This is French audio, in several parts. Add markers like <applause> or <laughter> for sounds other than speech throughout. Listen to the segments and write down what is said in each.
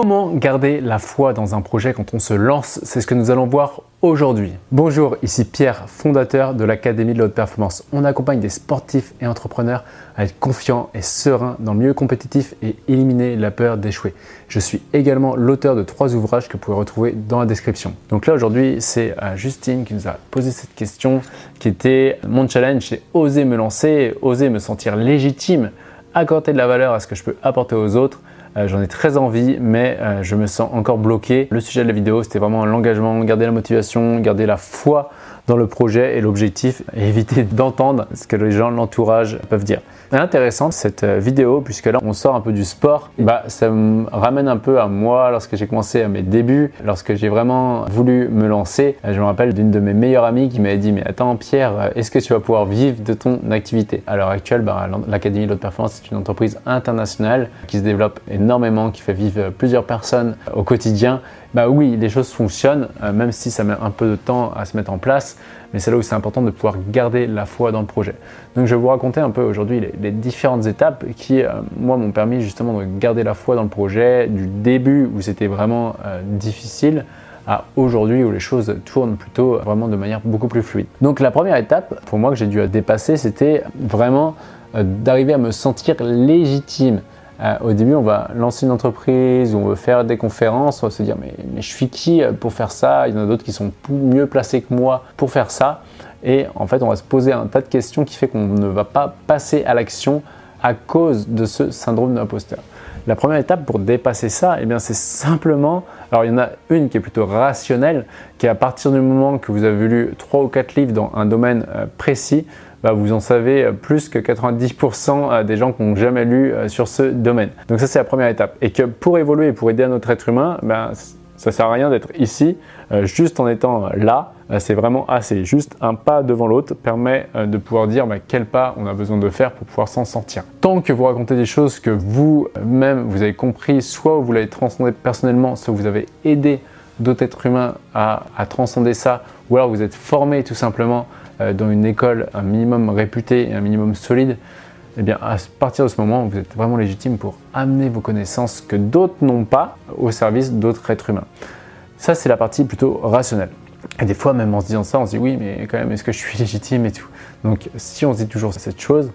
Comment garder la foi dans un projet quand on se lance? C'est ce que nous allons voir aujourd'hui. Bonjour, ici Pierre, fondateur de l'Académie de la Haute Performance. On accompagne des sportifs et entrepreneurs à être confiants et sereins dans le milieu compétitif et éliminer la peur d'échouer. Je suis également l'auteur de trois ouvrages que vous pouvez retrouver dans la description. Donc là aujourd'hui, c'est Justine qui nous a posé cette question qui était mon challenge, c'est oser me lancer, oser me sentir légitime, accorder de la valeur à ce que je peux apporter aux autres euh, j'en ai très envie, mais euh, je me sens encore bloqué. Le sujet de la vidéo, c'était vraiment l'engagement, garder la motivation, garder la foi dans le projet et l'objectif, éviter d'entendre ce que les gens, l'entourage peuvent dire. C'est intéressant cette euh, vidéo puisque là on sort un peu du sport. Bah, ça me ramène un peu à moi lorsque j'ai commencé à mes débuts, lorsque j'ai vraiment voulu me lancer. Je me rappelle d'une de mes meilleures amies qui m'avait dit mais attends Pierre, est-ce que tu vas pouvoir vivre de ton activité? À l'heure actuelle, bah, l'Académie de l'Haute Performance c'est une entreprise internationale qui se développe énormément, qui fait vivre plusieurs personnes au quotidien bah oui, les choses fonctionnent, euh, même si ça met un peu de temps à se mettre en place, mais c'est là où c'est important de pouvoir garder la foi dans le projet. Donc je vais vous raconter un peu aujourd'hui les, différentes étapes qui, euh, moi, m'ont permis justement de garder la foi dans le projet, du début où c'était vraiment euh, difficile, à aujourd'hui où les choses tournent plutôt vraiment de manière beaucoup plus fluide. Donc la première étape, pour moi, que j'ai dû dépasser, c'était vraiment d'arriver à me sentir légitime. Euh, au début, on va lancer une entreprise, on veut faire des conférences, on va se dire mais, je suis qui euh, pour faire ça? Il y en a d'autres qui sont mieux placés que moi pour faire ça. Et en fait, on va se poser un tas de questions qui fait qu'on ne va pas passer à l'action à cause de ce syndrome d'imposteur. La première étape pour dépasser ça, eh bien, c'est simplement, alors il y en a une qui est plutôt rationnelle, qui est à partir du moment que vous avez lu 3 ou 4 livres dans un domaine euh, précis, bah, vous en savez plus que 90% euh, des gens qui n'ont jamais lu euh, sur ce domaine. Donc ça c'est la première étape. Et que pour évoluer pour aider un autre être humain, ben, ça sert à rien d'être ici, euh, juste en étant là. c'est vraiment assez. Juste un pas devant l'autre permet de pouvoir dire bah, quel pas on a besoin de faire pour pouvoir s'en sortir. Tant que vous racontez des choses que vous-même vous avez compris, soit vous l'avez transcendé personnellement, soit vous avez aidé d'autres êtres humains à, transcender ça, ou alors vous êtes formé tout simplement dans une école un minimum réputée et un minimum solide, eh bien, à partir de ce moment, vous êtes vraiment légitime pour amener vos connaissances que d'autres n'ont pas au service d'autres êtres humains. Ça, c'est la partie plutôt rationnelle. Et des fois, même en se disant ça, on se dit oui, mais quand même, est-ce que je suis <laughs> légitime et tout? Donc, si on se dit toujours cette chose,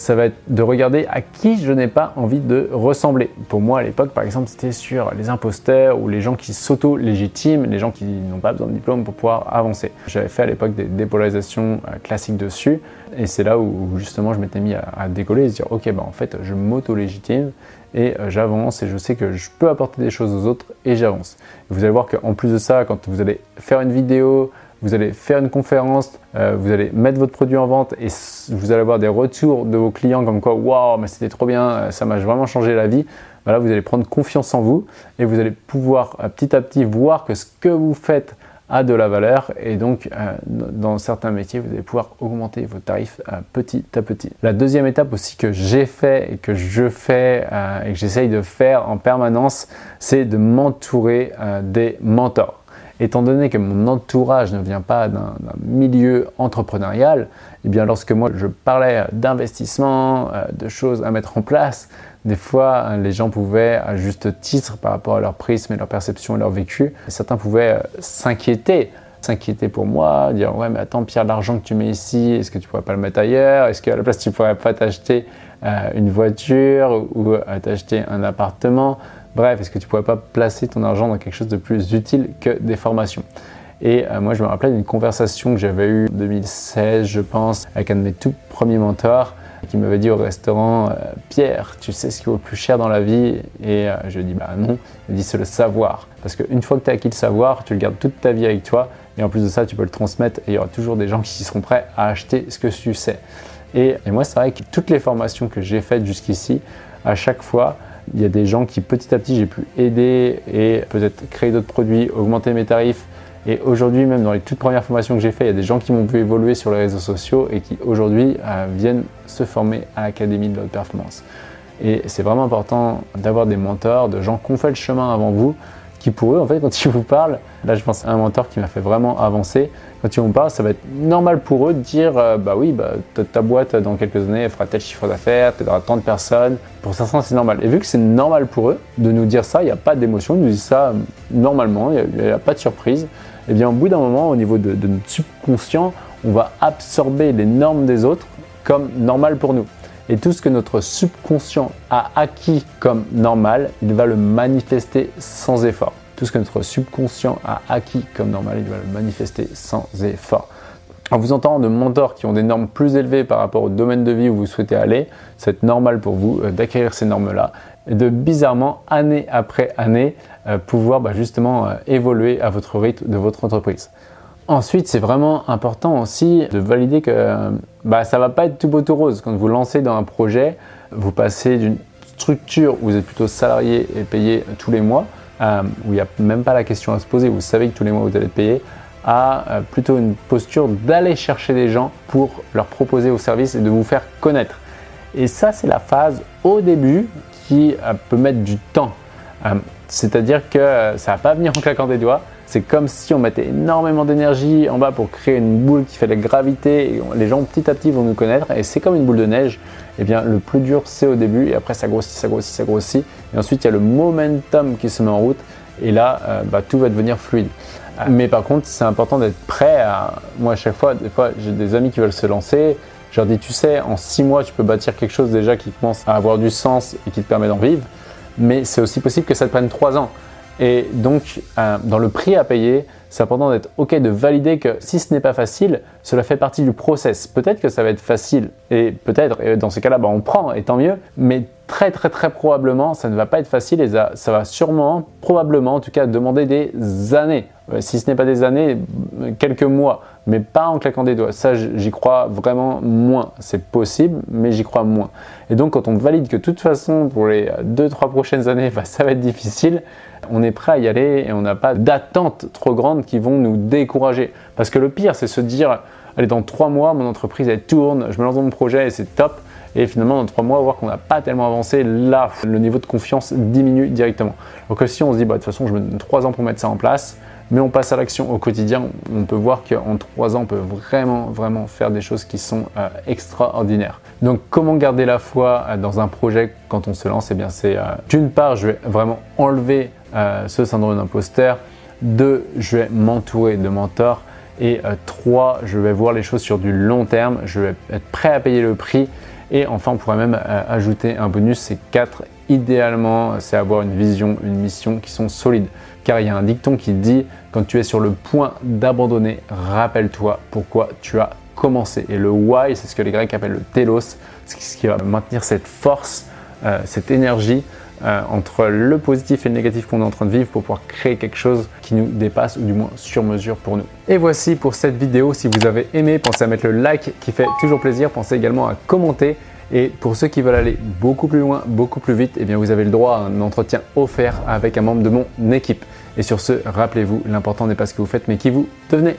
ça va être de regarder à qui je n'ai pas envie de ressembler. Pour moi, à l'époque, par exemple, c'était sur les imposteurs ou les gens qui s'auto-légitiment, les gens qui n'ont pas besoin de diplôme pour pouvoir avancer. J'avais fait à l'époque des dépolarisations euh, classiques dessus, et c'est là où justement je m'étais mis à, décoller et se dire, ok, bah en fait, je m'auto-légitime et euh, j'avance et je sais que je peux apporter des choses aux autres et j'avance. Vous allez voir qu'en plus de ça, quand vous allez faire une vidéo, vous allez faire une conférence, euh, vous allez mettre votre produit en vente et vous allez avoir des retours de vos clients comme quoi waouh mais c'était trop bien, euh, ça m'a vraiment changé la vie. Voilà, vous allez prendre confiance en vous et vous allez pouvoir euh, petit à petit voir que ce que vous faites a de la valeur et donc dans certains métiers vous allez pouvoir augmenter vos tarifs petit à petit. La deuxième étape aussi que j'ai fait et que je fais et que j'essaye de faire en permanence c'est de m'entourer des mentors étant donné que mon entourage ne vient pas d'un milieu entrepreneurial, eh bien lorsque moi je parlais d'investissement, euh, de choses à mettre en place, des fois euh, les gens pouvaient, à juste titre par rapport à leur prisme et leur perception et leur vécu, certains pouvaient euh, s'inquiéter. S'inquiéter pour moi, dire ouais mais attends Pierre l'argent que tu mets ici, est-ce que tu pourrais pas le mettre ailleurs? Est-ce qu'à la place tu pourrais pas t'acheter une voiture ou t'acheter un appartement? Bref, est-ce que tu pourrais pas placer ton argent dans quelque chose de plus utile que des formations? Et euh, moi, je me rappelle d'une conversation que j'avais eue en 2016, je pense, avec un de mes tout premiers mentors qui m'avait dit au restaurant euh, Pierre, tu sais ce qui vaut le plus cher dans la vie? Et euh, je lui ai dit Bah non. Il dit C'est le savoir. Parce qu'une fois que tu as acquis le savoir, tu le gardes toute ta vie avec toi. Et en plus de ça, tu peux le transmettre et il y aura toujours des gens qui seront prêts à acheter ce que tu sais. Et, et moi, c'est vrai que toutes les formations que j'ai faites jusqu'ici, à chaque fois, il y a des gens qui petit à petit j'ai pu aider et peut-être créer d'autres produits, augmenter mes tarifs. Et aujourd'hui, même dans les toutes premières formations que j'ai faites, il y a des gens qui m'ont vu évoluer sur les réseaux sociaux et qui aujourd'hui euh, viennent se former à l'Académie de la performance. Et c'est vraiment important d'avoir des mentors, de gens qui ont fait le chemin avant vous, qui pour eux, en fait, quand ils vous parlent, là je pense à un mentor qui m'a fait vraiment avancer, quand ils vous parlent, ça va être normal pour eux de dire, euh, bah oui, bah, ta boîte dans quelques années, elle fera tel chiffre d'affaires, tu auras tant de personnes. Pour certains, c'est normal. Et vu que c'est normal pour eux de nous dire ça, il n'y a pas d'émotion, ils nous disent ça normalement, il n'y a, pas de surprise. Et eh bien au bout d'un moment, au niveau de, de notre subconscient, on va absorber les normes des autres comme normal pour nous. Et tout ce que notre subconscient a acquis comme normal, il va le manifester sans effort. Tout ce que notre subconscient a acquis comme normal, il va le manifester sans effort. En vous entendant de mentors qui ont des normes plus élevées par rapport au domaine de vie où vous souhaitez aller, c'est normal pour vous euh, d'acquérir ces normes-là et de bizarrement, année après année, euh, pouvoir bah, justement euh, évoluer à votre rythme de votre entreprise. Ensuite, c'est vraiment important aussi de valider que bah, ça ne va pas être tout beau tout rose. Quand vous lancez dans un projet, vous passez d'une structure où vous êtes plutôt salarié et payé tous les mois, euh, où il n'y a même pas la question à se poser, vous savez que tous les mois vous allez payer, à euh, plutôt une posture d'aller chercher des gens pour leur proposer vos services et de vous faire connaître. Et ça, c'est la phase au début qui euh, peut mettre du temps. C'est-à-dire que ça ne va pas venir en claquant des doigts. C'est comme si on mettait énormément d'énergie en bas pour créer une boule qui fait la gravité. Et les gens petit à petit vont nous connaître et c'est comme une boule de neige. Et eh bien, le plus dur c'est au début et après ça grossit, ça grossit, ça grossit. Et ensuite il y a le momentum qui se met en route et là euh, bah, tout va devenir fluide. Ah. Mais par contre, c'est important d'être prêt à. Moi, à chaque fois, des fois, j'ai des amis qui veulent se lancer. Je leur dis, tu sais, en six mois, tu peux bâtir quelque chose déjà qui commence à avoir du sens et qui te permet d'en vivre. Mais c'est aussi possible que ça te prenne trois ans. Et donc, euh, dans le prix à payer, c'est important d'être OK, de valider que si ce n'est pas facile, cela fait partie du process. Peut-être que ça va être facile, et peut-être, dans ces cas-là, bah, on prend, et tant mieux, mais très très très probablement, ça ne va pas être facile et ça, va sûrement, probablement en tout cas, demander des années. Euh, si ce n'est pas des années, quelques mois, mais pas en claquant des doigts. Ça, j'y crois vraiment moins. C'est possible, mais j'y crois moins. Et donc, quand on valide que de toute façon, pour les 2-3 prochaines années, <laughs> bah, ça va être difficile, on est prêt à y aller et on n'a pas d'attentes trop grandes qui vont nous décourager. Parce que le pire, c'est se dire, allez, dans 3 mois, mon entreprise, elle tourne, je me lance dans mon projet et c'est top. Et finalement, dans 3 mois, voir qu'on n'a pas tellement avancé, là, le niveau de confiance diminue directement. Donc si on se dit, bah, de toute façon, je me donne 3 ans pour mettre ça en place, mais on passe à l'action au quotidien, on peut voir qu'en trois ans, on peut vraiment, vraiment faire des choses qui sont euh, extraordinaires. Donc, comment garder la foi euh, dans un projet quand on se lance? Eh bien, c'est euh, d'une part, je vais vraiment enlever ce syndrome d'imposteur. Deux, je vais m'entourer de mentors. Et trois, je vais voir les choses sur du long terme. Je vais être prêt à payer le prix. Et enfin, on pourrait même ajouter un bonus, c'est quatre. Idéalement, c'est avoir une vision, une mission qui sont solides. Car il y a un dicton qui dit quand tu es sur le point d'abandonner, rappelle-toi pourquoi tu as commencé. Et le why, c'est ce que les Grecs appellent le telos, ce qui va maintenir cette force, euh, cette énergie euh, entre le positif et le négatif qu'on est en train de vivre pour pouvoir créer quelque chose qui nous dépasse ou du moins sur mesure pour nous. Et voici pour cette vidéo. Si vous avez aimé, pensez à mettre le like qui fait toujours plaisir. Pensez également à commenter. Et pour ceux qui veulent aller beaucoup plus loin, beaucoup plus vite, eh bien vous avez le droit à un entretien offert avec un membre de mon équipe. Et sur ce, rappelez-vous, l'important n'est pas ce que vous faites, mais qui vous devenez.